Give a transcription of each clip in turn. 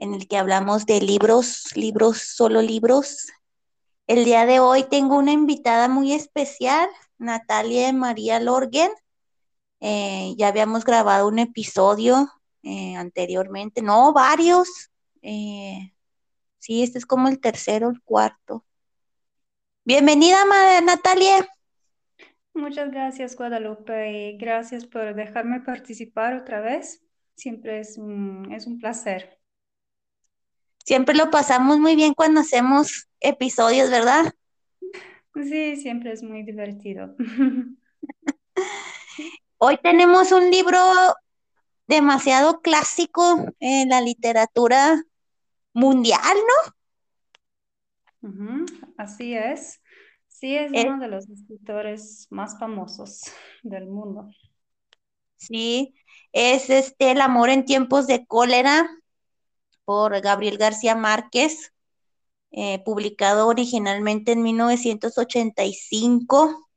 en el que hablamos de libros, libros, solo libros. El día de hoy tengo una invitada muy especial, Natalia María Lorgen. Eh, ya habíamos grabado un episodio eh, anteriormente, no, varios. Eh, sí, este es como el tercero, el cuarto. Bienvenida, Natalia. Muchas gracias, Guadalupe, y gracias por dejarme participar otra vez. Siempre es un, es un placer. Siempre lo pasamos muy bien cuando hacemos episodios, ¿verdad? Sí, siempre es muy divertido. Hoy tenemos un libro demasiado clásico en la literatura mundial, ¿no? Así es. Sí, es uno de los escritores más famosos del mundo. Sí, es este El amor en tiempos de cólera por Gabriel García Márquez, eh, publicado originalmente en 1985.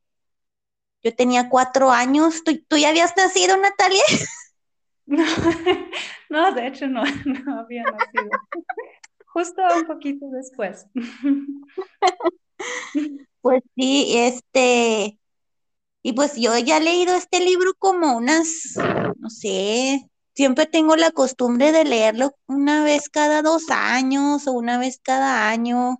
Yo tenía cuatro años. ¿Tú, ya habías nacido, Natalia? No, de hecho no, no había nacido. Justo un poquito después. Pues sí, este, y pues yo ya he leído este libro como unas, no sé, siempre tengo la costumbre de leerlo una vez cada dos años o una vez cada año.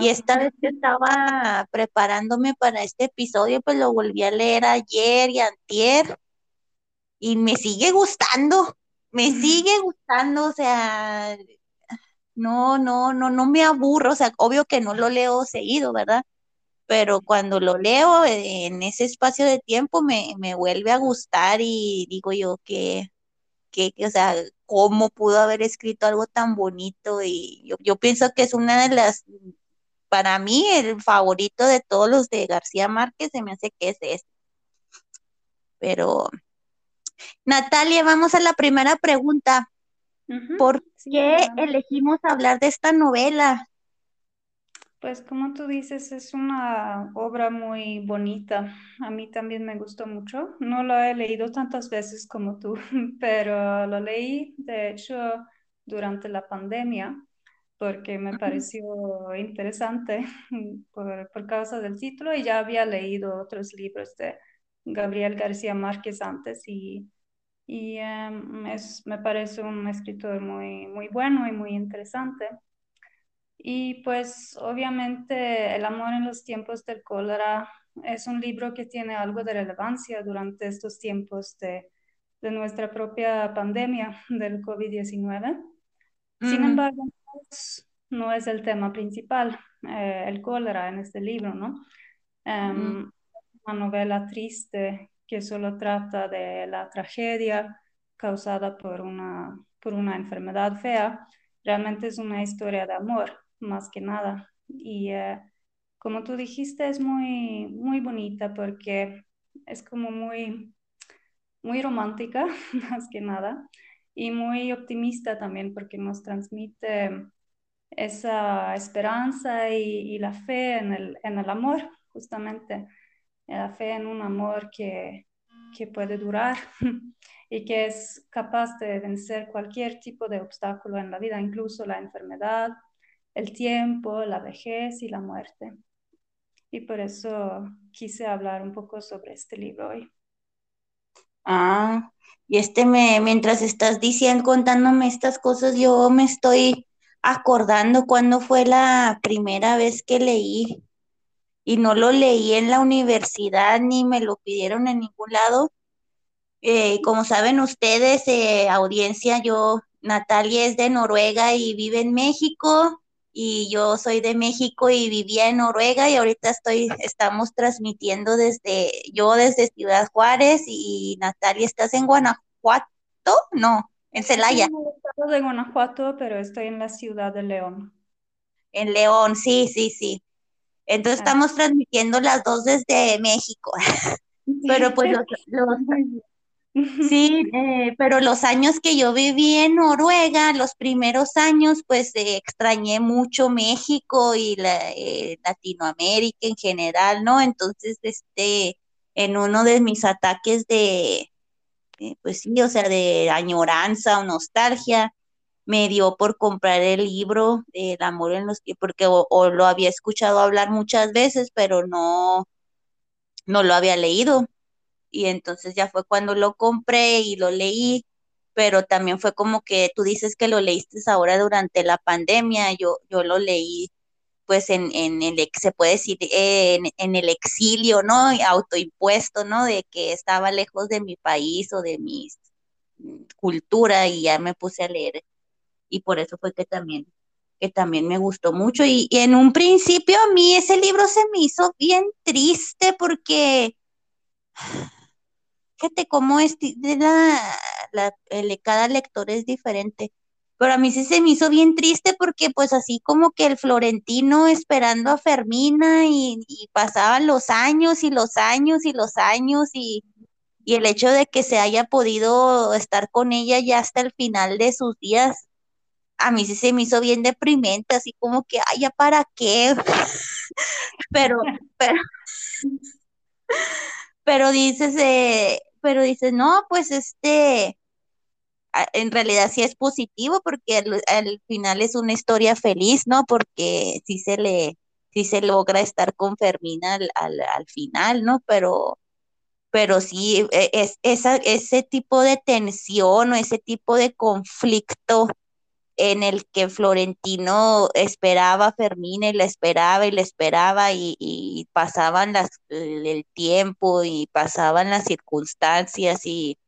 Y esta vez que estaba preparándome para este episodio, pues lo volví a leer ayer y antier. Y me sigue gustando, me sigue gustando, o sea, no, no, no, no me aburro, o sea, obvio que no lo leo seguido, ¿verdad? pero cuando lo leo eh, en ese espacio de tiempo me, vuelve a gustar y digo yo que, que, o sea, cómo pudo haber escrito algo tan bonito y yo, yo pienso que es una de las, para mí, el favorito de todos los de García Márquez, se me hace que es este. Pero, Natalia, vamos a la primera pregunta. ¿Por qué elegimos hablar de esta novela? Pues como tú dices, es una obra muy bonita. A mí también me gustó mucho. No lo he leído tantas veces como tú, pero lo leí, de hecho, durante la pandemia, porque me pareció interesante por, causa del título y ya había leído otros libros de Gabriel García Márquez antes y, y em, me parece un escritor muy, muy bueno y muy interesante. Y pues obviamente El amor en los tiempos del cólera es un libro que tiene algo de relevancia durante estos tiempos de, de nuestra propia pandemia del COVID-19. Sin embargo, no es el tema principal, eh, el cólera en este libro, ¿no? Um, Una novela triste que solo trata de la tragedia causada por una, por una enfermedad fea. Realmente es una historia de amor más que nada. Y eh, como tú dijiste, es muy, muy bonita porque es como muy, muy romántica, más que nada, y muy optimista también porque nos transmite esa esperanza y, la fe en el, en el, amor, justamente, la fe en un amor que, que puede durar y que es capaz de vencer cualquier tipo de obstáculo en la vida, incluso la enfermedad, el tiempo, la vejez y la muerte. Y por eso quise hablar un poco sobre este libro hoy. Ah, y este me, mientras estás diciendo, contándome estas cosas, yo me estoy acordando cuándo fue la primera vez que leí y no lo leí en la universidad ni me lo pidieron en ningún lado. Eh, como saben ustedes, eh, audiencia, yo, Natalia es de Noruega y vive en México y yo soy de México y vivía en Noruega y ahorita estoy, estamos transmitiendo desde, yo desde Ciudad Juárez y Natalia, ¿estás en Guanajuato? No, en Celaya. En el estado de Guanajuato, pero estoy en la ciudad de León. En León, sí, sí, sí. Entonces Ah, estamos transmitiendo las dos desde México, pero pues los, los. Sí, eh, pero los años que yo viví en Noruega, los primeros años, pues eh, extrañé mucho México y la, eh, Latinoamérica en general, ¿no? Entonces, este, en uno de mis ataques de, pues sí, o sea, de añoranza o nostalgia, me dio por comprar el libro de El amor en los que, porque o, o lo había escuchado hablar muchas veces, pero no, no lo había leído y entonces ya fue cuando lo compré y lo leí, pero también fue como que tú dices que lo leíste ahora durante la pandemia, yo, yo lo leí pues en, en el, se puede decir, en, en el exilio, ¿no? Autoimpuesto, ¿no? De que estaba lejos de mi país o de mi cultura y ya me puse a leer y por eso fue que también, que también me gustó mucho y en un principio a mí ese libro se me hizo bien triste porque Fíjate cómo es, la, la- el- cada lector es diferente. Pero a mí sí se me hizo bien triste porque pues así como que el Florentino esperando a Fermina y, y pasaban los años y los años y los años y, y el hecho de que se haya podido estar con ella ya hasta el final de sus días, a mí sí se me hizo bien deprimente, así como que, ay, ¿ya para qué? Pero, pero pero dices, eh, pero dices, no, pues este, en realidad sí es positivo porque al, al final es una historia feliz, ¿no? Porque sí se le, sí se logra estar con Fermina al, al, al final, ¿no? Pero, pero sí, e- es, esa, ese tipo de tensión o ese tipo de conflicto en el que Florentino esperaba a Fermina y la esperaba y la esperaba y, pasaban el tiempo y pasaban las circunstancias y,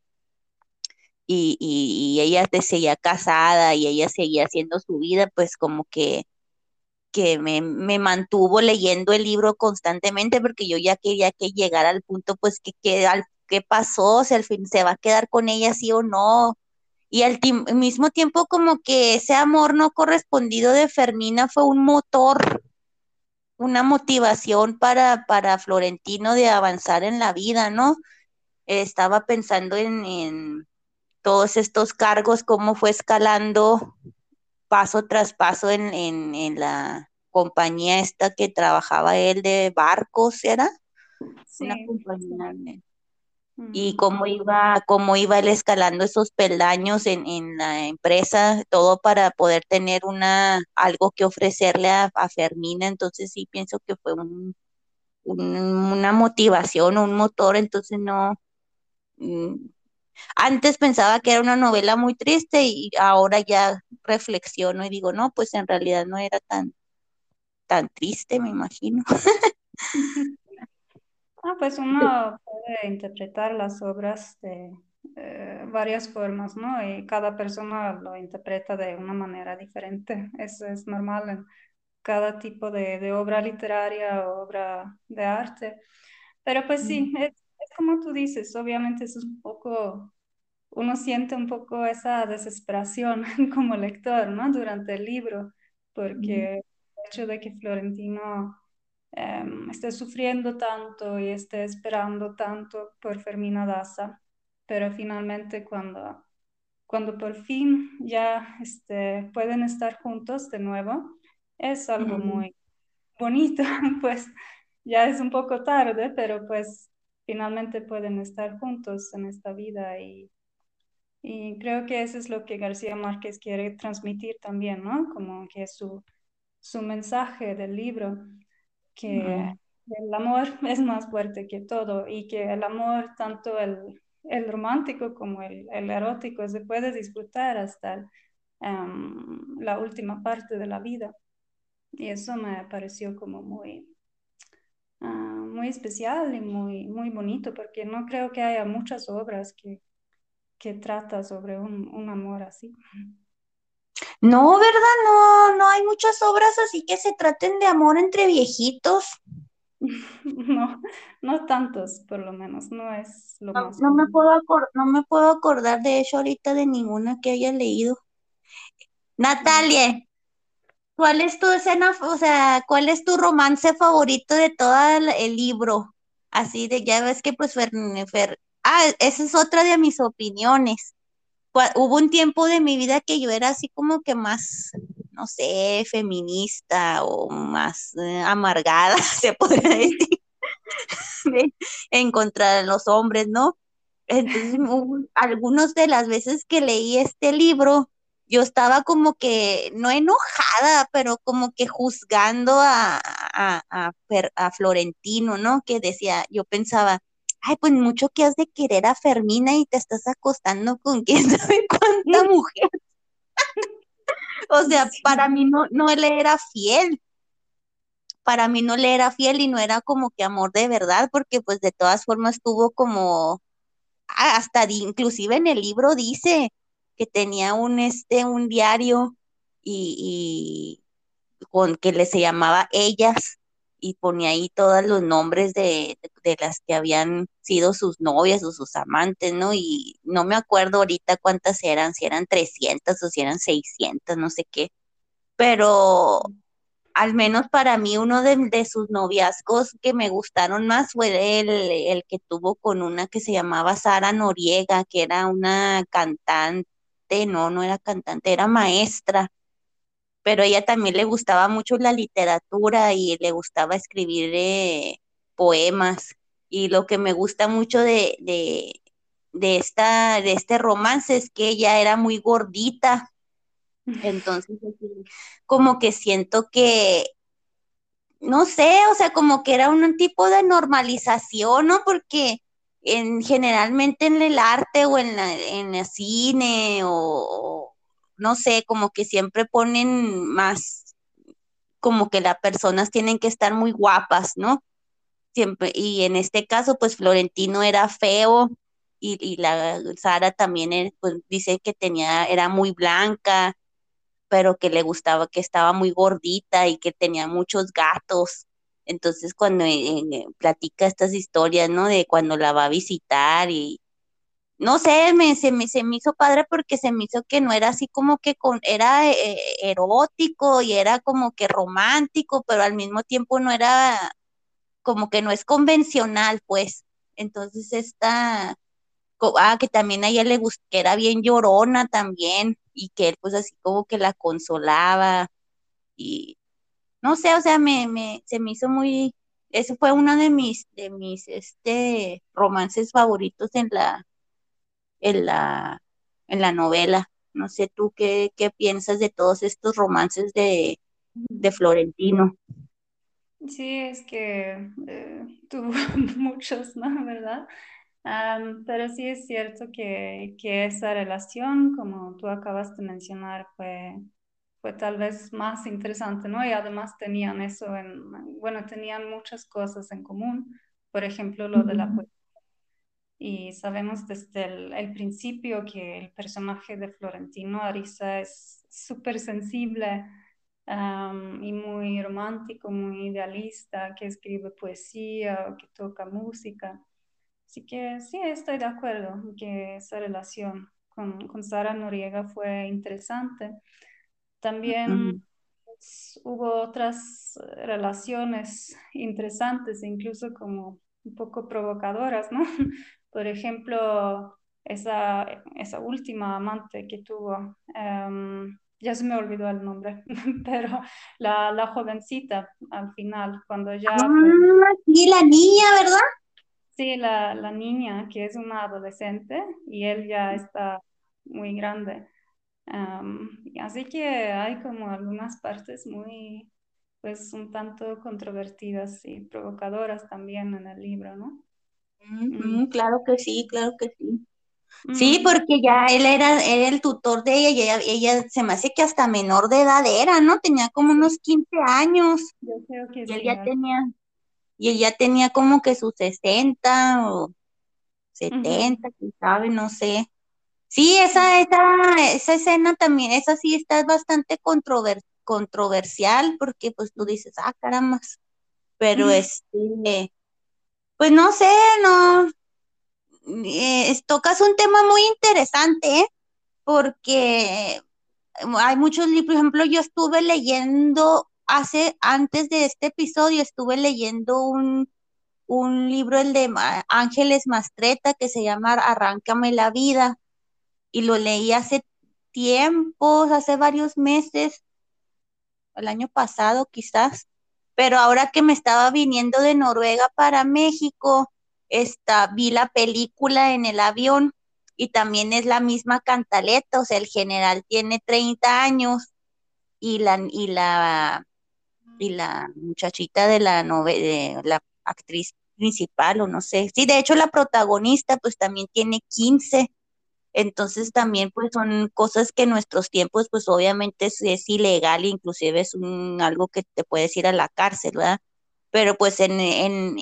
y, y, ella seguía casada y ella seguía haciendo su vida, pues como que, que me, me mantuvo leyendo el libro constantemente porque yo ya quería que llegara al punto, pues, que, que al, qué pasó, si al fin se va a quedar con ella sí o no. Y al mismo tiempo como que ese amor no correspondido de Fermina fue un motor, una motivación para, para Florentino de avanzar en la vida, ¿no? Estaba pensando en, en todos estos cargos, cómo fue escalando paso tras paso en, en, en la compañía esta que trabajaba él de barcos, ¿era? Una Sí, sí. compañía y cómo iba, cómo iba él escalando esos peldaños en, en la empresa, todo para poder tener una, algo que ofrecerle a, a Fermina. Entonces sí pienso que fue un, un- una motivación, un motor, entonces no. mm, Antes pensaba que era una novela muy triste y ahora ya reflexiono y digo, no, pues en realidad no era tan, tan triste, me imagino. Ah, pues uno puede interpretar las obras de eh, varias formas, ¿no? Y cada persona lo interpreta de una manera diferente. Eso es normal en cada tipo de, de obra literaria o obra de arte. Pero pues sí, es, es como tú dices, obviamente es un poco, uno siente un poco esa desesperación como lector, ¿no? Durante el libro, porque el hecho de que Florentino em, esté sufriendo tanto y esté esperando tanto por Fermina Daza, pero finalmente cuando, cuando por fin ya este, pueden estar juntos de nuevo, es algo Mm, muy bonito, pues ya es un poco tarde, pero pues finalmente pueden estar juntos en esta vida y, y creo que eso es lo que García Márquez quiere transmitir también, ¿no? Como que su, su mensaje del libro que mm, el amor es más fuerte que todo y que el amor, tanto el, el romántico como el, el, erótico se puede disfrutar hasta um, la última parte de la vida. Y eso me pareció como muy, uh, muy especial y muy, muy bonito, porque no creo que haya muchas obras que, que trata sobre un, un amor así. No, ¿verdad? No, no hay muchas obras así que se traten de amor entre viejitos. No, no tantos, por lo menos, no es lo No, más. no me puedo no me puedo acordar de hecho ahorita de ninguna que haya leído. Natalia, ¿cuál es tu escena, o sea, cuál es tu romance favorito de todo el, el libro? Así de, ya ves que pues Fer, Fer- ah, esa es otra de mis opiniones. Hubo un tiempo de mi vida que yo era así como que más, no sé, feminista o más eh, amargada, se podría decir, de- en contra de los hombres, ¿no? Entonces, algunas de las veces que leí este libro, yo estaba como que, no enojada, pero como que juzgando a, a, a, a Florentino, ¿no? Que decía, yo pensaba, ay, pues mucho que has de querer a Fermina y te estás acostando con quién sabe cuánta mujer. O sea, para mí no, no le era fiel, para mí no le era fiel y no era como que amor de verdad, porque pues de todas formas tuvo como ah, hasta inclusive en el libro dice que tenía un este un diario y, y con que le se llamaba Ellas y ponía ahí todos los nombres de, de las que habían sido sus novias o sus amantes, ¿no? Y no me acuerdo ahorita cuántas eran, si eran 300 o si eran 600, no sé qué, pero al menos para mí uno de, de sus noviazgos que me gustaron más fue el, el que tuvo con una que se llamaba Sara Noriega, que era una cantante, no, no era cantante, era maestra, pero ella también le gustaba mucho la literatura y le gustaba escribir eh, poemas. Y lo que me gusta mucho de, de, de, esta, de este romance es que ella era muy gordita, entonces como que siento que no sé, o sea, como que era un tipo de normalización, ¿no? Porque en, generalmente en el arte o en la, en el cine o no sé, como que siempre ponen más, como que las personas tienen que estar muy guapas, ¿no? Siempre, y en este caso, pues Florentino era feo y, y la Sara también, pues dice que tenía, era muy blanca pero que le gustaba, que estaba muy gordita y que tenía muchos gatos. Entonces, cuando eh, eh, platica estas historias, ¿no? De cuando la va a visitar y no sé, me, se, me, se me hizo padre porque se me hizo que no era así como que con, era eh, erótico y era como que romántico, pero al mismo tiempo no era como que no es convencional, pues. Entonces, esta, ah, que también a ella le gustó, que era bien llorona también, y que él pues así como que la consolaba, y no sé, o sea, me, me, se me hizo muy, ese fue uno de mis, de mis, este, romances favoritos en la, en la, en la novela. No sé tú qué, qué piensas de todos estos romances de, de Florentino. Sí, es que eh, tuvo muchos, ¿no? ¿Verdad? Pero sí es cierto que, que esa relación, como tú acabas de mencionar, fue, fue tal vez más interesante, ¿no? Y además tenían eso en, bueno, tenían muchas cosas en común, por ejemplo, lo de la poesía. Y sabemos desde el, el principio que el personaje de Florentino Ariza es súper sensible um, y muy romántico, muy idealista, que escribe poesía o que toca música. Así que sí, estoy de acuerdo que esa relación con, con Sara Noriega fue interesante. También pues, hubo otras relaciones interesantes, incluso como un poco provocadoras, ¿no? Por ejemplo, esa, esa última amante que tuvo, em, ya se me olvidó el nombre, pero la, la jovencita al final, cuando ya, Ah, sí, la niña, ¿verdad? sí, la, la niña que es una adolescente y él ya está muy grande. Y así que hay como algunas partes muy, pues un tanto controvertidas y provocadoras también en el libro, ¿no? Mm, claro que sí, claro que sí. Sí, mm, porque ya él era, era el tutor de ella y ella, ella se me hace que hasta menor de edad era, ¿no? Tenía como unos 15 años. Yo creo que y él ya tenía, y él ya tenía como que sus 60 o Ujú, 70, quién sabe, no sé. Sí, sí, esa, esa, esa escena también, esa sí está bastante controver- controversial porque pues tú dices, ah, caramba, pero este, pues no sé, no, eh, tocas un tema muy interesante. Porque hay muchos libros, por ejemplo, yo estuve leyendo hace, antes de este episodio, estuve leyendo un, un libro, el de Ángeles Mastreta, que se llama Arráncame la vida, y lo leí hace tiempos, hace varios meses, el año pasado quizás, pero ahora que me estaba viniendo de Noruega para México, esta, vi la película en el avión y también es la misma cantaleta, o sea, el general tiene 30 años y la, y la, y la muchachita de la nove- de la actriz principal, o no sé, sí, de hecho la protagonista pues también tiene 15. Entonces también pues son cosas que en nuestros tiempos pues obviamente es, es ilegal, inclusive es un, algo que te puedes ir a la cárcel, ¿verdad? Pero pues en, en,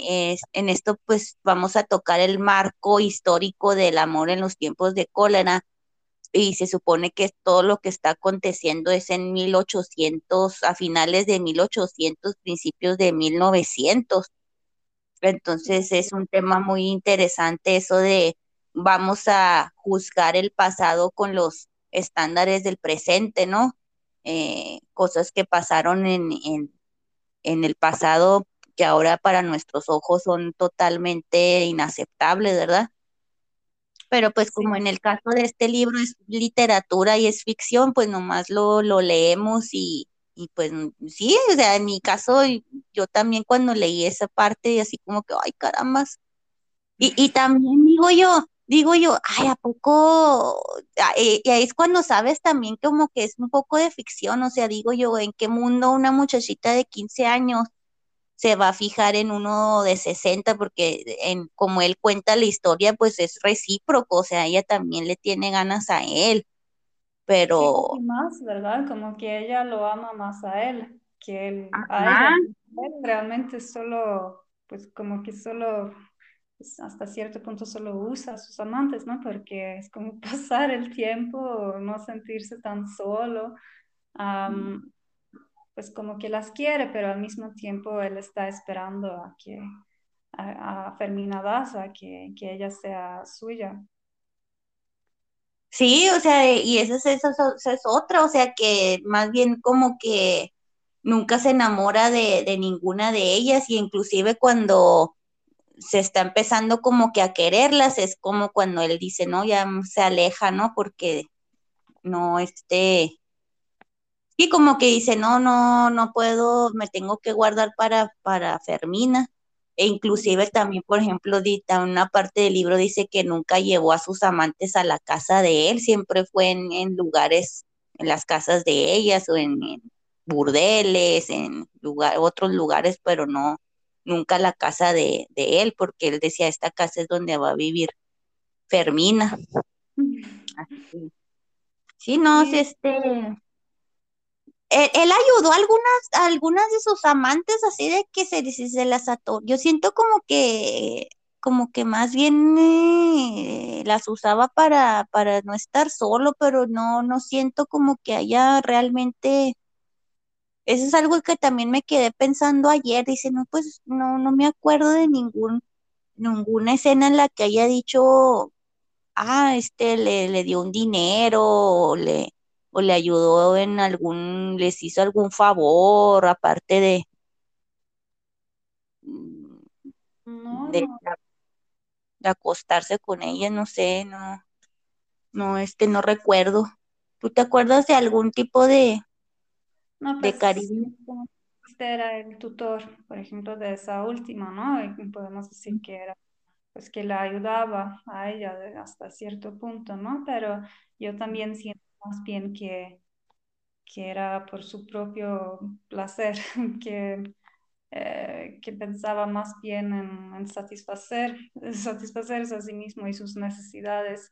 en esto pues vamos a tocar el marco histórico del amor en los tiempos de cólera y se supone que todo lo que está aconteciendo es en 1800, a finales de 1800, principios de 1900. Entonces es un tema muy interesante eso de vamos a juzgar el pasado con los estándares del presente, ¿no? Eh, cosas que pasaron en, en, el pasado que ahora para nuestros ojos son totalmente inaceptables, ¿verdad? Pero pues como en el caso de este libro es literatura y es ficción, pues nomás lo, lo leemos y, y pues sí, o sea, en mi caso yo también cuando leí esa parte así como que, ay, caramba, y, y también digo yo, digo yo, ay, ¿a poco? Ah, eh, Y ahí es cuando sabes también como que es un poco de ficción, o sea, digo yo, ¿en qué mundo una muchachita de 15 años se va a fijar en uno de 60? Porque en, como él cuenta la historia, pues es recíproco, o sea, ella también le tiene ganas a él, sí, pero, más, ¿verdad? Como que ella lo ama más a él que él a Él realmente solo, pues como que solo pues, hasta cierto punto solo usa a sus amantes, ¿no? Porque es como pasar el tiempo, no sentirse tan solo, am, pues como que las quiere, pero al mismo tiempo él está esperando a que, a, a Fermina Daza, que, que ella sea suya. Sí, o sea, y esa es, esa es, esa es otra, o sea, que más bien como que nunca se enamora de, de ninguna de ellas y inclusive cuando se está empezando como que a quererlas, es como cuando él dice, no, ya se aleja, ¿no? Porque no, este, y como que dice, no, no, no puedo, me tengo que guardar para, para Fermina. E inclusive también, por ejemplo, dita una parte del libro dice que nunca llevó a sus amantes a la casa de él, siempre fue en, lugares, en las casas de ellas o en, en burdeles, en lugar, otros lugares, pero no, nunca la casa de, de él, porque él decía, esta casa es donde va a vivir Fermina. Así sí, no, sí, este, él, él ayudó a algunas, a algunas de sus amantes así de que se, se, se las ató. Yo siento como que, como que más bien eh, las usaba para, para no estar solo, pero no, no siento como que haya realmente, eso es algo que también me quedé pensando ayer. Dice, no, pues no, no me acuerdo de ningún, ninguna escena en la que haya dicho ah, este le, le dio un dinero o le, o le ayudó en algún, les hizo algún favor, aparte de, mm, no, de, acostarse con ella, no sé, no, no, este, no recuerdo. ¿Tú te acuerdas de algún tipo de, no, de pues cariño? este era el tutor, por ejemplo, de esa última, ¿no? Y podemos decir que era, pues que la ayudaba a ella de- hasta cierto punto, ¿no? Pero yo también siento más bien que, que era por su propio placer, que eh, que pensaba más bien en, satisfacer, satisfacerse a sí mismo y sus necesidades,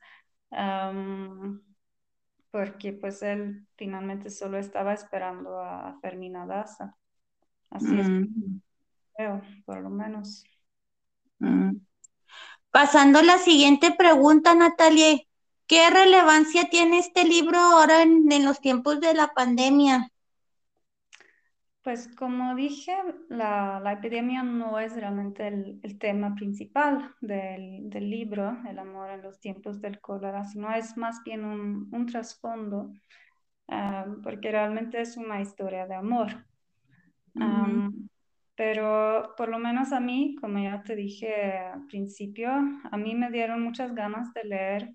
porque pues él finalmente solo estaba esperando a Fermina Daza. Así es, mm. creo, por lo menos. Mm. Pasando a la siguiente pregunta, Natalia, ¿qué relevancia tiene este libro ahora en los tiempos de la pandemia? Pues como dije, la, epidemia no es realmente el, tema principal del, libro, el amor en los tiempos del cólera, sino es más bien un, trasfondo, ah, porque realmente es una historia de amor. pero por lo menos a mí, como ya te dije al principio, a mí me dieron muchas ganas de leer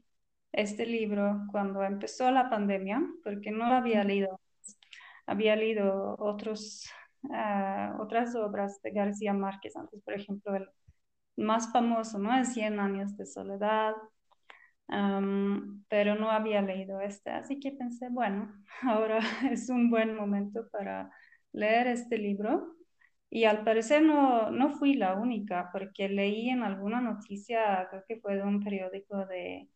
este libro cuando empezó la pandemia, porque no lo había leído había leído otros, ah, otras obras de García Márquez antes, por ejemplo, el más famoso, ¿no? Es Cien años de soledad, pero no había leído este, así que pensé, bueno, ahora es un buen momento para leer este libro. Y al parecer no, no fui la única, porque leí en alguna noticia, creo que fue de un periódico de,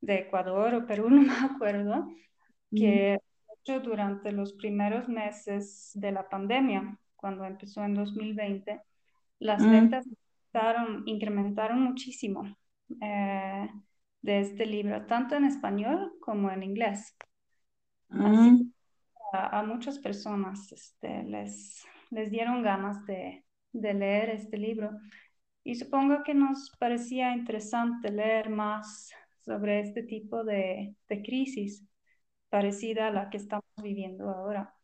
de Ecuador o Perú, no me acuerdo, que durante los primeros meses de la pandemia, cuando empezó en 2020, las mm. ventas incrementaron muchísimo eh, de este libro, tanto en español como en inglés. Así mm. a, muchas personas este, les, les dieron ganas de, de leer este libro. Y supongo que nos parecía interesante leer más sobre este tipo de, de crisis parecida a la que estamos viviendo ahora.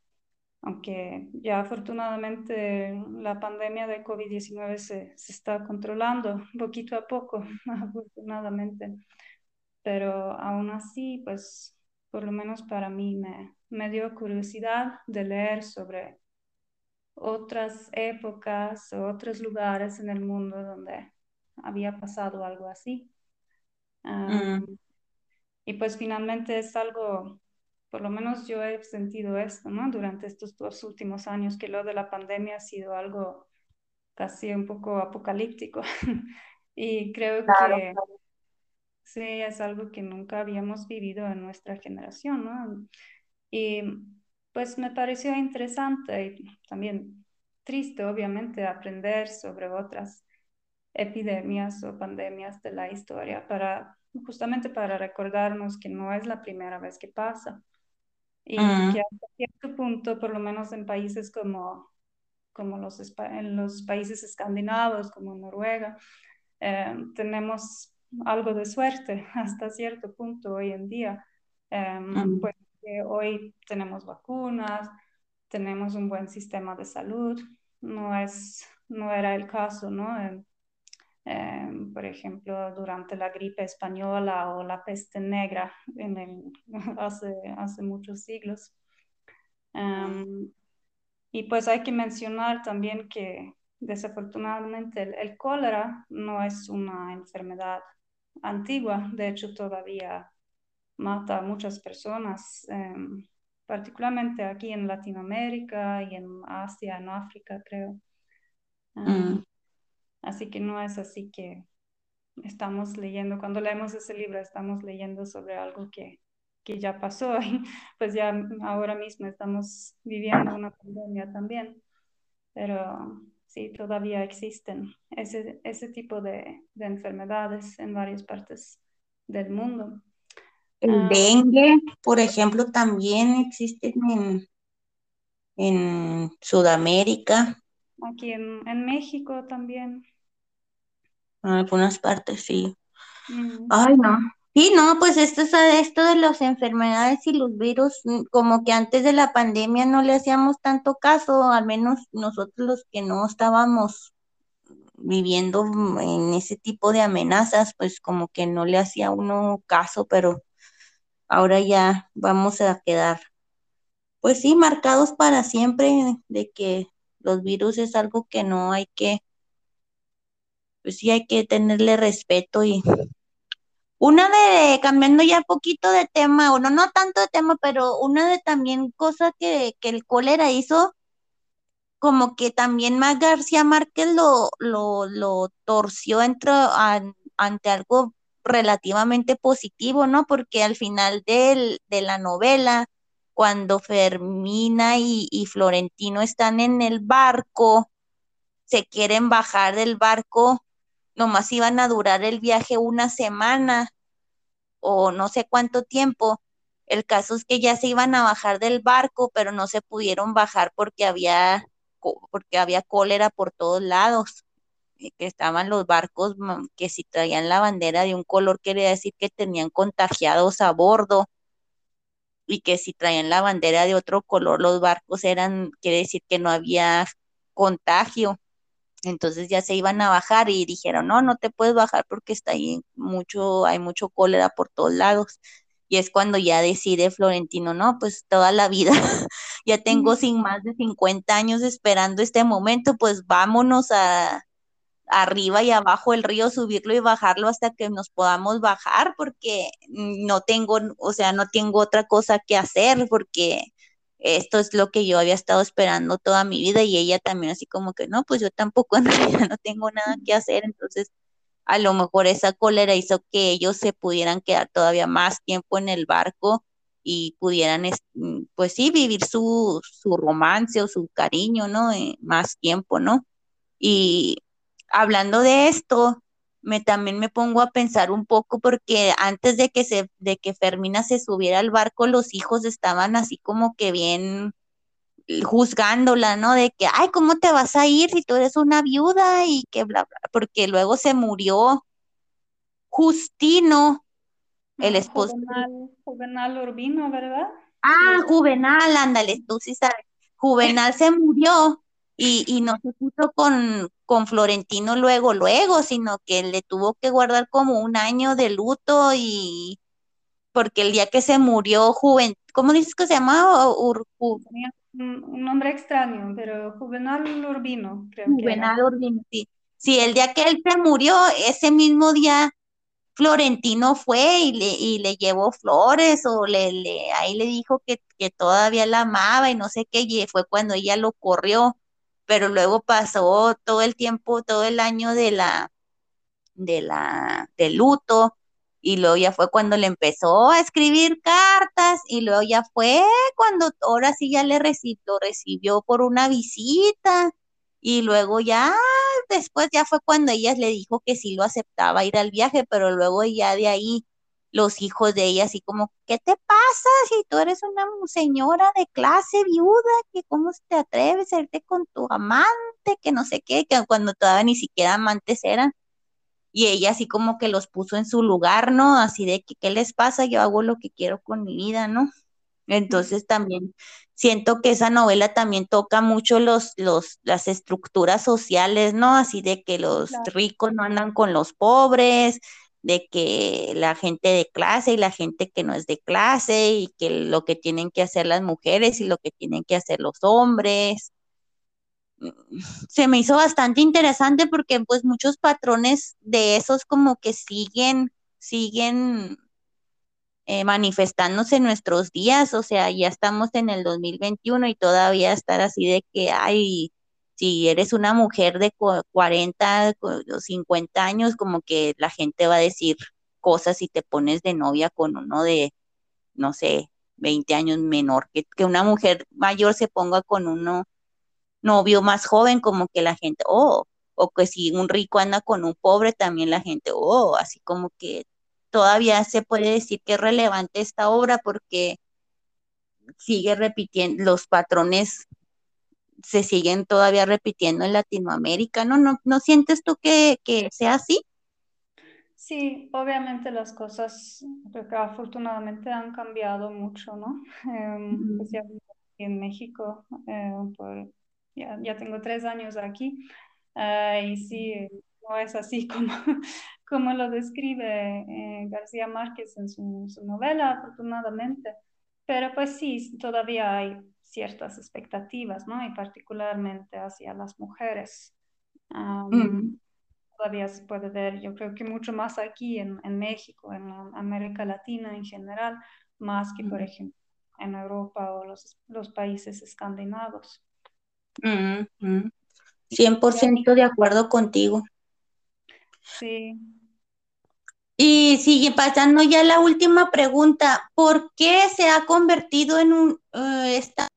Aunque ya afortunadamente la pandemia de COVID-19 se, se, está controlando poquito a poco, afortunadamente. Pero aún así, pues por lo menos para mí me, me dio curiosidad de leer sobre otras épocas o otros lugares en el mundo donde había pasado algo así. Mm. Y pues finalmente es algo por lo menos yo he sentido esto, ¿no? Durante estos dos últimos años, que lo de la pandemia ha sido algo casi un poco apocalíptico. y creo que sí, es algo que nunca habíamos vivido en nuestra generación, ¿no? Y pues me pareció interesante y también triste, obviamente, aprender sobre otras epidemias o pandemias de la historia para justamente para recordarnos que no es la primera vez que pasa y que hasta cierto punto, por lo menos en países como, como los, en los países escandinavos, como Noruega, eh, tenemos algo de suerte hasta cierto punto hoy en día. Eh, pues hoy tenemos vacunas, tenemos un buen sistema de salud, no, es, no era el caso, ¿no? Em, por ejemplo, durante la gripe española o la peste negra en el, hace, hace muchos siglos. Em, y pues hay que mencionar también que desafortunadamente el, cólera no es una enfermedad antigua, de hecho todavía mata a muchas personas, em, particularmente aquí en Latinoamérica y en Asia, en África, creo. Mm. Así que no es así que estamos leyendo, cuando leemos ese libro estamos leyendo sobre algo que, que ya pasó y pues ya ahora mismo estamos viviendo una pandemia también. Pero sí, todavía existen ese, ese tipo de, de enfermedades en varias partes del mundo. El ah, dengue, por ejemplo, también existe en, en Sudamérica. Aquí en, en México también. En algunas partes sí. Mm. Ay, no. Sí, no, pues esto es esto de las enfermedades y los virus, mm, como que antes de la pandemia no le hacíamos tanto caso, al menos nosotros los que no estábamos viviendo en ese tipo de amenazas, pues como que no le hacía uno caso, pero ahora ya vamos a quedar, pues sí, marcados para siempre de que los virus es algo que no hay que pues sí hay que tenerle respeto y una de, cambiando ya poquito de tema, o no, no tanto de tema, pero una de también cosas que, que el cólera hizo, como que también más García Márquez lo, lo, lo torció entre, ante algo relativamente positivo, ¿no? Porque al final del, de la novela, cuando Fermina y, y Florentino están en el barco, se quieren bajar del barco, nomás iban a durar el viaje una semana o no sé cuánto tiempo. El caso es que ya se iban a bajar del barco, pero no se pudieron bajar porque había, porque había cólera por todos lados que estaban los barcos que si traían la bandera de un color quería decir que tenían contagiados a bordo y que si traían la bandera de otro color los barcos eran, quiere decir que no había contagio. Entonces ya se iban a bajar y dijeron, no, no te puedes bajar porque está ahí mucho, hay mucho cólera por todos lados. Y es cuando ya decide Florentino, no, pues toda la vida, ya tengo sin más de 50 años esperando este momento, pues vámonos a, arriba y abajo el río, subirlo y bajarlo hasta que nos podamos bajar, porque no tengo, o sea, no tengo otra cosa que hacer, porque esto es lo que yo había estado esperando toda mi vida y ella también así como que no, pues yo tampoco no tengo nada que hacer, entonces a lo mejor esa cólera hizo que ellos se pudieran quedar todavía más tiempo en el barco y pudieran, pues sí, vivir su, su romance o su cariño, ¿no? Eh, más tiempo, ¿no? Y hablando de esto, me también me pongo a pensar un poco porque antes de que se de que Fermina se subiera al barco, los hijos estaban así como que bien juzgándola, ¿no? De que, ay, ¿cómo te vas a ir si tú eres una viuda? Y que bla, bla, porque luego se murió Justino, el esposo. Juvenal, Juvenal Urbino, ¿verdad? Ah, Juvenal, ándale, tú sí sabes. Juvenal se murió y, y no se puso con, con Florentino luego, luego, sino que le tuvo que guardar como un año de luto y porque el día que se murió Juven, ¿cómo dices que se llamaba? un, nombre extraño, pero Juvenal Urbino, creo Juvenal Urbino, sí. Sí, el día que él se murió, ese mismo día Florentino fue y le, y le llevó flores o le, le ahí le dijo que, que todavía la amaba y no sé qué, y fue cuando ella lo corrió pero luego pasó todo el tiempo, todo el año de la, de la, de luto, y luego ya fue cuando le empezó a escribir cartas, y luego ya fue cuando ahora sí ya le recibió, recibió por una visita, y luego ya después ya fue cuando ella le dijo que sí lo aceptaba ir al viaje, pero luego ya de ahí los hijos de ella así como, ¿qué te pasa si tú eres una señora de clase viuda? que ¿Cómo te atreves a irte con tu amante? Que no sé qué, que cuando todavía ni siquiera amantes eran. Y ella así como que los puso en su lugar, ¿no? Así de que, ¿qué les pasa? Yo hago lo que quiero con mi vida, ¿no? Entonces también siento que esa novela también toca mucho los, los, las estructuras sociales, ¿no? Así de que los ricos no andan con los pobres, de que la gente de clase y la gente que no es de clase y que lo que tienen que hacer las mujeres y lo que tienen que hacer los hombres. Mm, se me hizo bastante interesante porque pues muchos patrones de esos como que siguen, siguen eh, manifestándose en nuestros días, o sea, ya estamos en el 2021 y todavía estar así de que hay si eres una mujer de 40 o 50 años, como que la gente va a decir cosas si te pones de novia con uno de, no sé, 20 años menor, que, que una mujer mayor se ponga con uno novio más joven, como que la gente, oh, o que si un rico anda con un pobre, también la gente, oh, así como que todavía se puede decir que es relevante esta obra porque sigue repitiendo los patrones se siguen todavía repitiendo en Latinoamérica, ¿no? ¿No, no sientes tú que, que sea así? Sí, obviamente las cosas, creo que afortunadamente han cambiado mucho, ¿no? Eh, especialmente en México, eh, por, ya, ya, tengo tres años aquí, uh, y sí, no es así como, como lo describe eh, García Márquez en su, su novela, afortunadamente. Pero pues sí, todavía hay ciertas expectativas, ¿no? Y particularmente hacia las mujeres. Todavía se puede ver, yo creo que mucho más aquí en, en México, en América Latina en general, más que, por ejemplo, en Europa o los, los países escandinavos. Mm, mm. 100% de acuerdo contigo. Sí. Y sigue pasando ya la última pregunta. ¿Por qué se ha convertido en un, esta,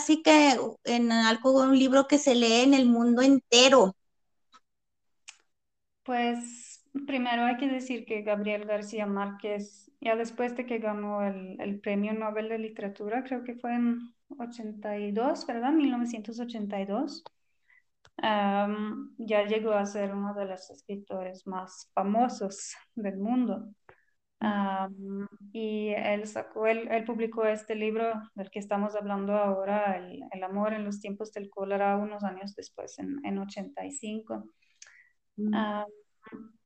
así que en algo, un libro que se lee en el mundo entero? Pues primero hay que decir que Gabriel García Márquez, ya después de que ganó el, el Premio Nobel de Literatura, creo que fue en 82, ¿verdad? 1982 ya llegó a ser uno de los escritores más famosos del mundo. Y él sacó, él, él, publicó este libro del que estamos hablando ahora, El, el amor en los tiempos del cólera, unos años después, en, en 85.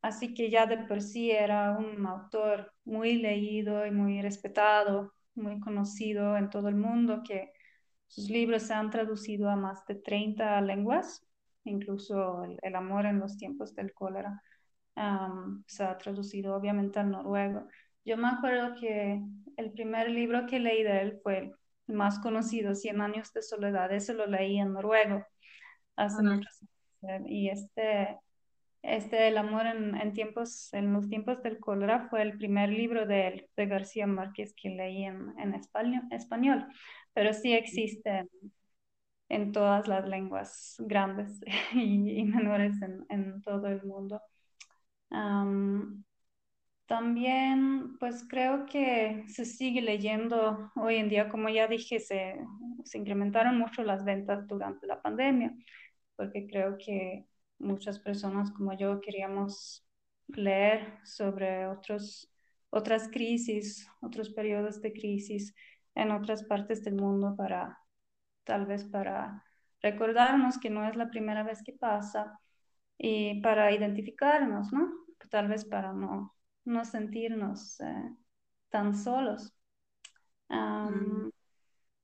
así que ya de por sí era un autor muy leído y muy respetado, muy conocido en todo el mundo, que sus libros se han traducido a más de 30 lenguas incluso el, amor en los tiempos del cólera. Se ha traducido obviamente al noruego. Yo me acuerdo que el primer libro que leí de él fue el más conocido, Cien años de soledad. Ese lo leí en noruego hace muchos años. Y este, este El amor en, tiempos, en los tiempos del cólera fue el primer libro de él, de García Márquez, que leí en, en español, español. Pero sí existe en todas las lenguas grandes y, menores en, todo el mundo. También, pues creo que se sigue leyendo hoy en día, como ya dije, se, se incrementaron mucho las ventas durante la pandemia, porque creo que muchas personas como yo queríamos leer sobre otros, otras crisis, otros periodos de crisis en otras partes del mundo para tal vez para recordarnos que no es la primera vez que pasa y para identificarnos, ¿no? Tal vez para no, no sentirnos eh, tan solos. Mm.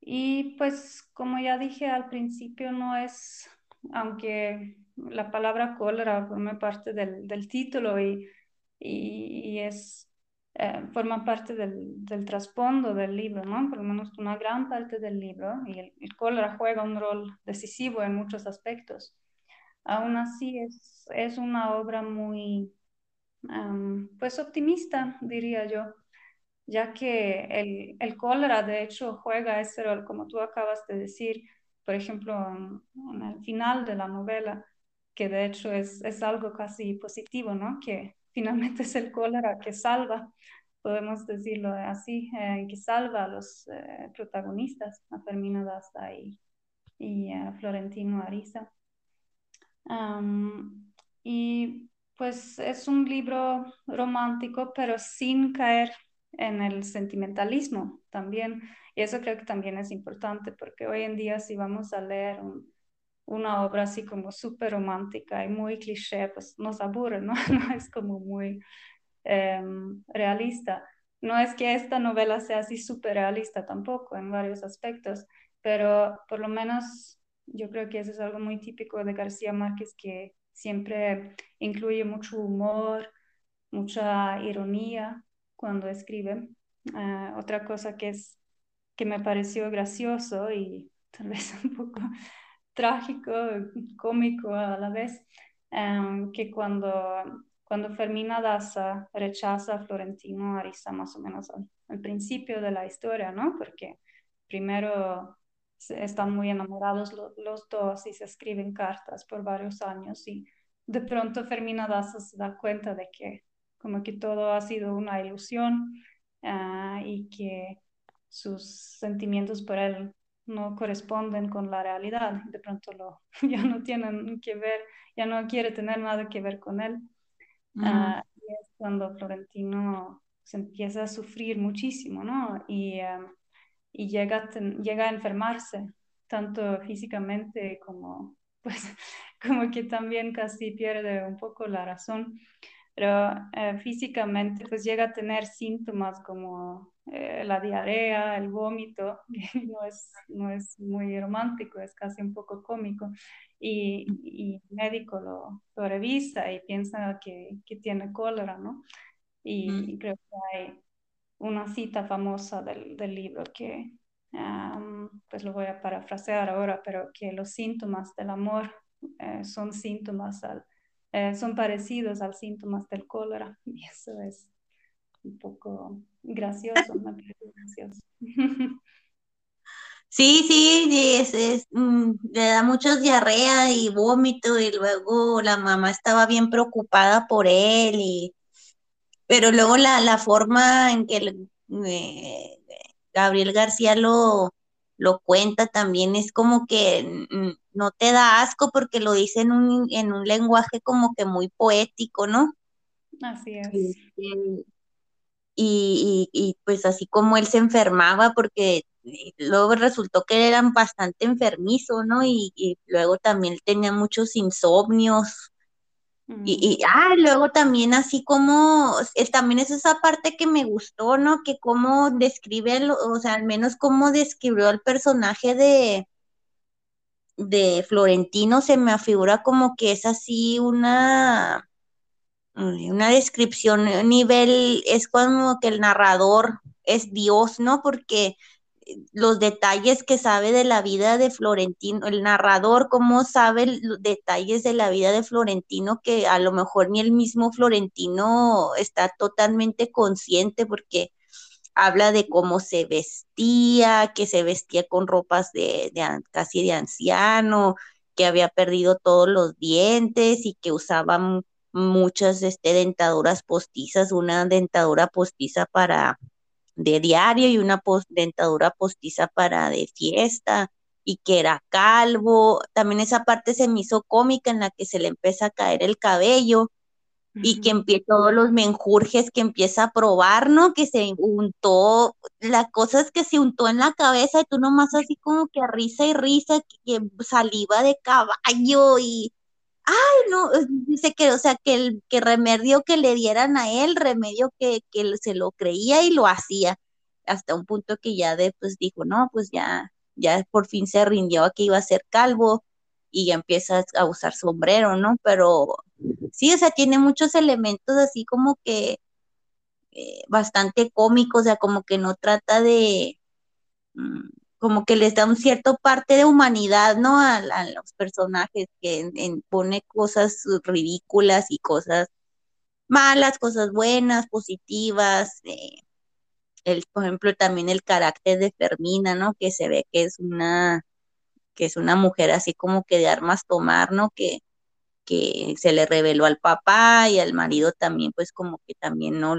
Y pues como ya dije al principio, no es, aunque la palabra cólera forma parte del, del título y, y, y es eh, forma parte del, del trasfondo del libro, ¿no? Por lo menos una gran parte del libro, y el, cólera juega un rol decisivo en muchos aspectos. Aún así es, es una obra muy, pues, optimista, diría yo, ya que el, el, cólera, de hecho, juega ese rol, como tú acabas de decir, por ejemplo, en, el final de la novela, que de hecho es, es algo casi positivo, ¿no? Que finalmente es el cólera que salva, podemos decirlo así, eh, que salva a los eh, protagonistas, a Fermina Daza y, y a Florentino Ariza. y pues es un libro romántico, pero sin caer en el sentimentalismo también. Y eso creo que también es importante, porque hoy en día si vamos a leer un, una obra así como súper romántica y muy cliché, pues nos aburre, ¿no? No es como muy em, realista. No es que esta novela sea así súper realista tampoco en varios aspectos, pero por lo menos yo creo que eso es algo muy típico de García Márquez que siempre incluye mucho humor, mucha ironía cuando escribe. Ah, otra cosa que es que me pareció gracioso y tal vez un poco trágico, cómico a la vez, em, que cuando, cuando Fermina Daza rechaza a Florentino Ariza más o menos al, principio de la historia, ¿no? Porque primero están muy enamorados los, dos y se escriben cartas por varios años y de pronto Fermina Daza se da cuenta de que como que todo ha sido una ilusión ah, y que sus sentimientos por él no corresponden con la realidad, de pronto lo, ya no tienen que ver, ya no quiere tener nada que ver con él. Ah, y es cuando Florentino se empieza a sufrir muchísimo, ¿no? Y, y llega, llega a enfermarse, tanto físicamente como, pues, como que también casi pierde un poco la razón pero eh, físicamente pues llega a tener síntomas como eh, la diarrea, el vómito, no es, no es muy romántico, es casi un poco cómico, y, y el médico lo, lo, revisa y piensa que, que tiene cólera, ¿no? Y, creo que hay una cita famosa del, del libro que, pues lo voy a parafrasear ahora, pero que los síntomas del amor eh, son síntomas al, eh, son parecidos a los síntomas del cólera. Y eso es un poco gracioso, me parece gracioso. Sí, sí, es, es, mm, le da mucha diarrea y vómito y luego la mamá estaba bien preocupada por él y pero luego la, la forma en que eh, Gabriel García lo, lo cuenta también es como que no te da asco porque lo dice en un, en un lenguaje como que muy poético, ¿no? Así es. Este, y, y, pues así como él se enfermaba porque eh, luego resultó que eran bastante enfermizo, ¿no? Y, y luego también tenía muchos insomnios. Y, y ah, luego también así como, es, también es esa parte que me gustó, ¿no? Que cómo describe, o sea, al menos cómo describió al personaje de, de Florentino, se me afigura como que es así una, una descripción, nivel, es como que el narrador es Dios, ¿no? Porque los detalles que sabe de la vida de Florentino, el narrador, cómo sabe los detalles de la vida de Florentino que a lo mejor ni el mismo Florentino está totalmente consciente porque habla de cómo se vestía, que se vestía con ropas de, casi de anciano, que había perdido todos los dientes y que usaba muchas este, dentaduras postizas, una dentadura postiza para de diario y una dentadura postiza para de fiesta y que era calvo. También esa parte se me hizo cómica en la que se le empieza a caer el cabello y que empieza todos los menjurjes que empieza a probar, ¿no? Que se untó, la cosa es que se untó en la cabeza y tú nomás así como que risa y risa, que saliva de caballo y ay, no, dice que, o sea, que el que remedio que le dieran a él, remedio que, que se lo creía y lo hacía, hasta un punto que ya después dijo, no, pues ya, ya por fin se rindió a que iba a ser calvo y ya empieza a usar sombrero, ¿no? Pero sí, o sea, tiene muchos elementos así como que eh, bastante cómicos, o sea, como que no trata de, mm, como que les da un cierto parte de humanidad, ¿no? A, los personajes que pone cosas ridículas y cosas malas, cosas buenas, positivas. Eh, el, por ejemplo, también el carácter de Fermina, ¿no? Que se ve que es una, que es una mujer así como que de armas tomar, ¿no? Que, que se le reveló al papá y al marido también, pues como que también, ¿no?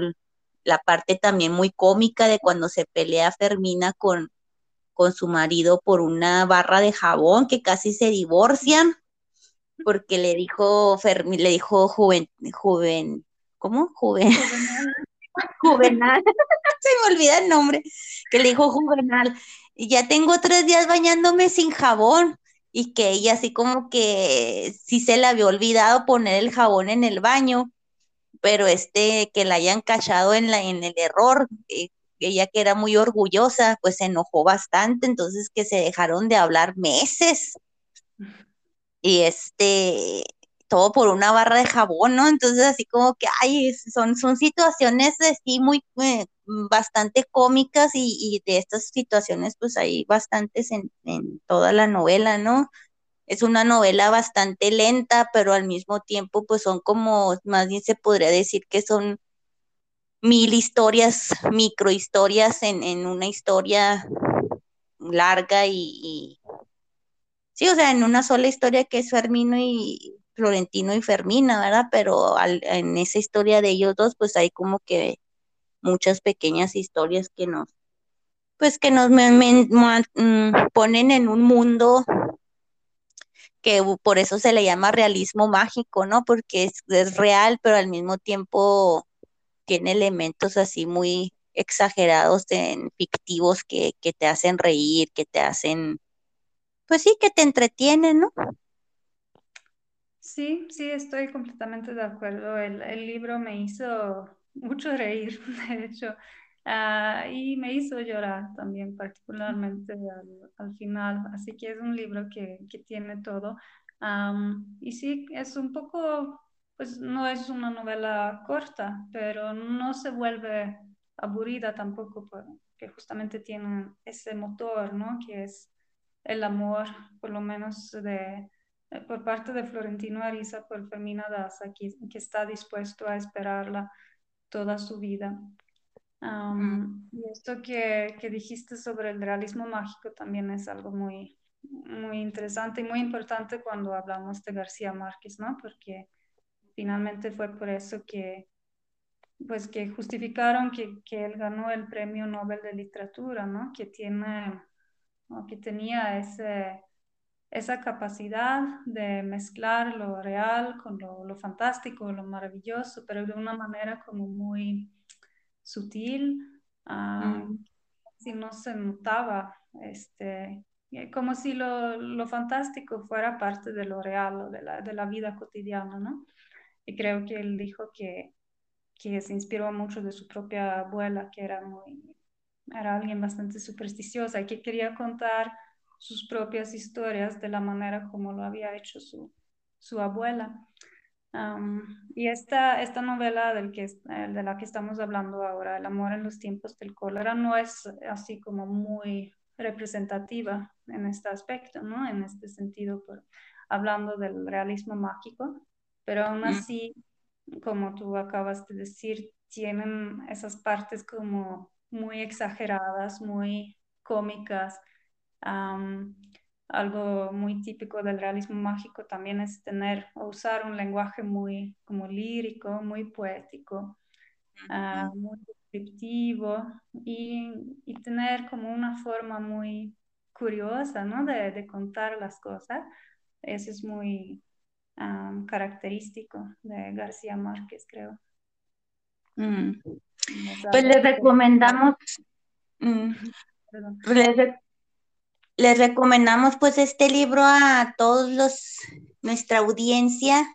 La parte también muy cómica de cuando se pelea Fermina con, con su marido por una barra de jabón que casi se divorcian porque le dijo le dijo joven, joven, ¿cómo? Joven. Juvenal. se me olvida el nombre. Que le dijo Juvenal. Y ya tengo tres días bañándome sin jabón. Y que ella así como que sí se le había olvidado poner el jabón en el baño, pero este que la hayan cachado en la en el error, eh, ella que era muy orgullosa, pues se enojó bastante, entonces que se dejaron de hablar meses. Y este, todo por una barra de jabón, ¿no? Entonces así como que, ay, son, son situaciones así muy, eh, bastante cómicas y, de estas situaciones pues hay bastantes en, en toda la novela, ¿no? Es una novela bastante lenta, pero al mismo tiempo pues son como, más bien se podría decir que son mil historias, microhistorias en, en una historia larga y, sí, o sea, en una sola historia que es Fermino y Florentino y Fermina, ¿verdad? Pero en esa historia de ellos dos, pues hay como que muchas pequeñas historias que nos, pues que nos mm, ponen en un mundo que por eso se le llama realismo mágico, ¿no? Porque es, es real, pero al mismo tiempo tiene elementos así muy exagerados, en, fictivos que, que te hacen reír, que te hacen, pues sí, que te entretienen, ¿no? Sí, sí, estoy completamente de acuerdo. El, el libro me hizo mucho reír, de hecho, uh, y me hizo llorar también, particularmente al, al, final. Así que es un libro que, que tiene todo. Um, y sí, es un poco pues no es una novela corta, pero no se vuelve aburrida tampoco, porque justamente tiene ese motor, ¿no? Que es el amor, por lo menos de, por parte de Florentino Ariza por Fermina Daza, que, que está dispuesto a esperarla toda su vida. Mm. Y esto que, que, dijiste sobre el realismo mágico también es algo muy, muy interesante y muy importante cuando hablamos de García Márquez, ¿no? Porque finalmente fue por eso que, pues, que justificaron que, que él ganó el premio Nobel de Literatura, ¿no? Que tiene, que tenía ese, esa capacidad de mezclar lo real con lo, lo fantástico, lo maravilloso, pero de una manera como muy sutil, ah, mm. si no se notaba, este, como si lo, lo, fantástico fuera parte de lo real de la, de la vida cotidiana, ¿no? Y creo que él dijo que, que se inspiró mucho de su propia abuela, que era muy, era alguien bastante supersticiosa y que quería contar sus propias historias de la manera como lo había hecho su, su abuela y esta, esta novela del que, eh, de la que estamos hablando ahora, El amor en los tiempos del cólera, no es así como muy representativa en este aspecto, ¿no? En este sentido, por, hablando del realismo mágico, pero aún así, como tú acabas de decir, tienen esas partes como muy exageradas, muy cómicas algo muy típico del realismo mágico también es tener o usar un lenguaje muy como lírico, muy poético, ah, muy descriptivo y, y, tener como una forma muy curiosa ¿no? de, de contar las cosas. Eso es muy característico de García Márquez, creo. Mm. Pues les recomendamos, mm, les, les recomendamos pues este libro a todos los, nuestra audiencia,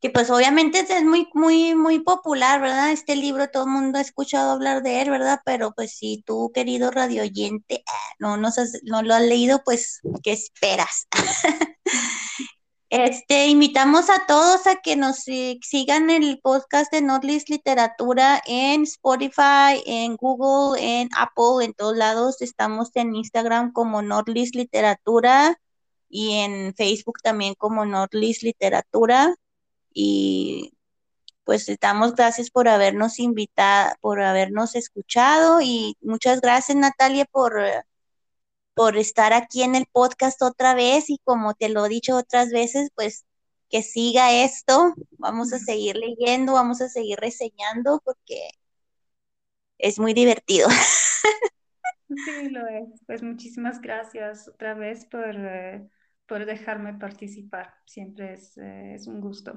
que pues obviamente es muy, muy, muy popular, ¿verdad? Este libro todo el mundo ha escuchado hablar de él, ¿verdad? Pero pues si tú, querido radio oyente, ah, no, no, no lo has leído, pues, ¿qué esperas? Este, invitamos a todos a que nos sigan el podcast de Nordlist Literatura en Spotify, en Google, en Apple, en todos lados. Estamos en Instagram como Nordlist Literatura y en Facebook también como Nordlist Literatura. Y pues estamos gracias por habernos invitado, por habernos escuchado y muchas gracias Natalia por por estar aquí en el podcast otra vez y como te lo he dicho otras veces, pues que siga esto, vamos a seguir leyendo, vamos a seguir reseñando porque es muy divertido. Sí, lo es. Pues muchísimas gracias otra vez por, eh, por dejarme participar. Siempre es, eh, es un gusto.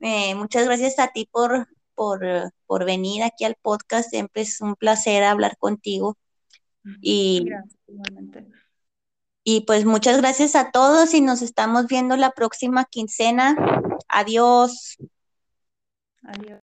Eh, muchas gracias a ti por, por, por venir aquí al podcast. Siempre es un placer hablar contigo. Y, y pues muchas gracias a todos y nos estamos viendo la próxima quincena. Adiós. Adiós.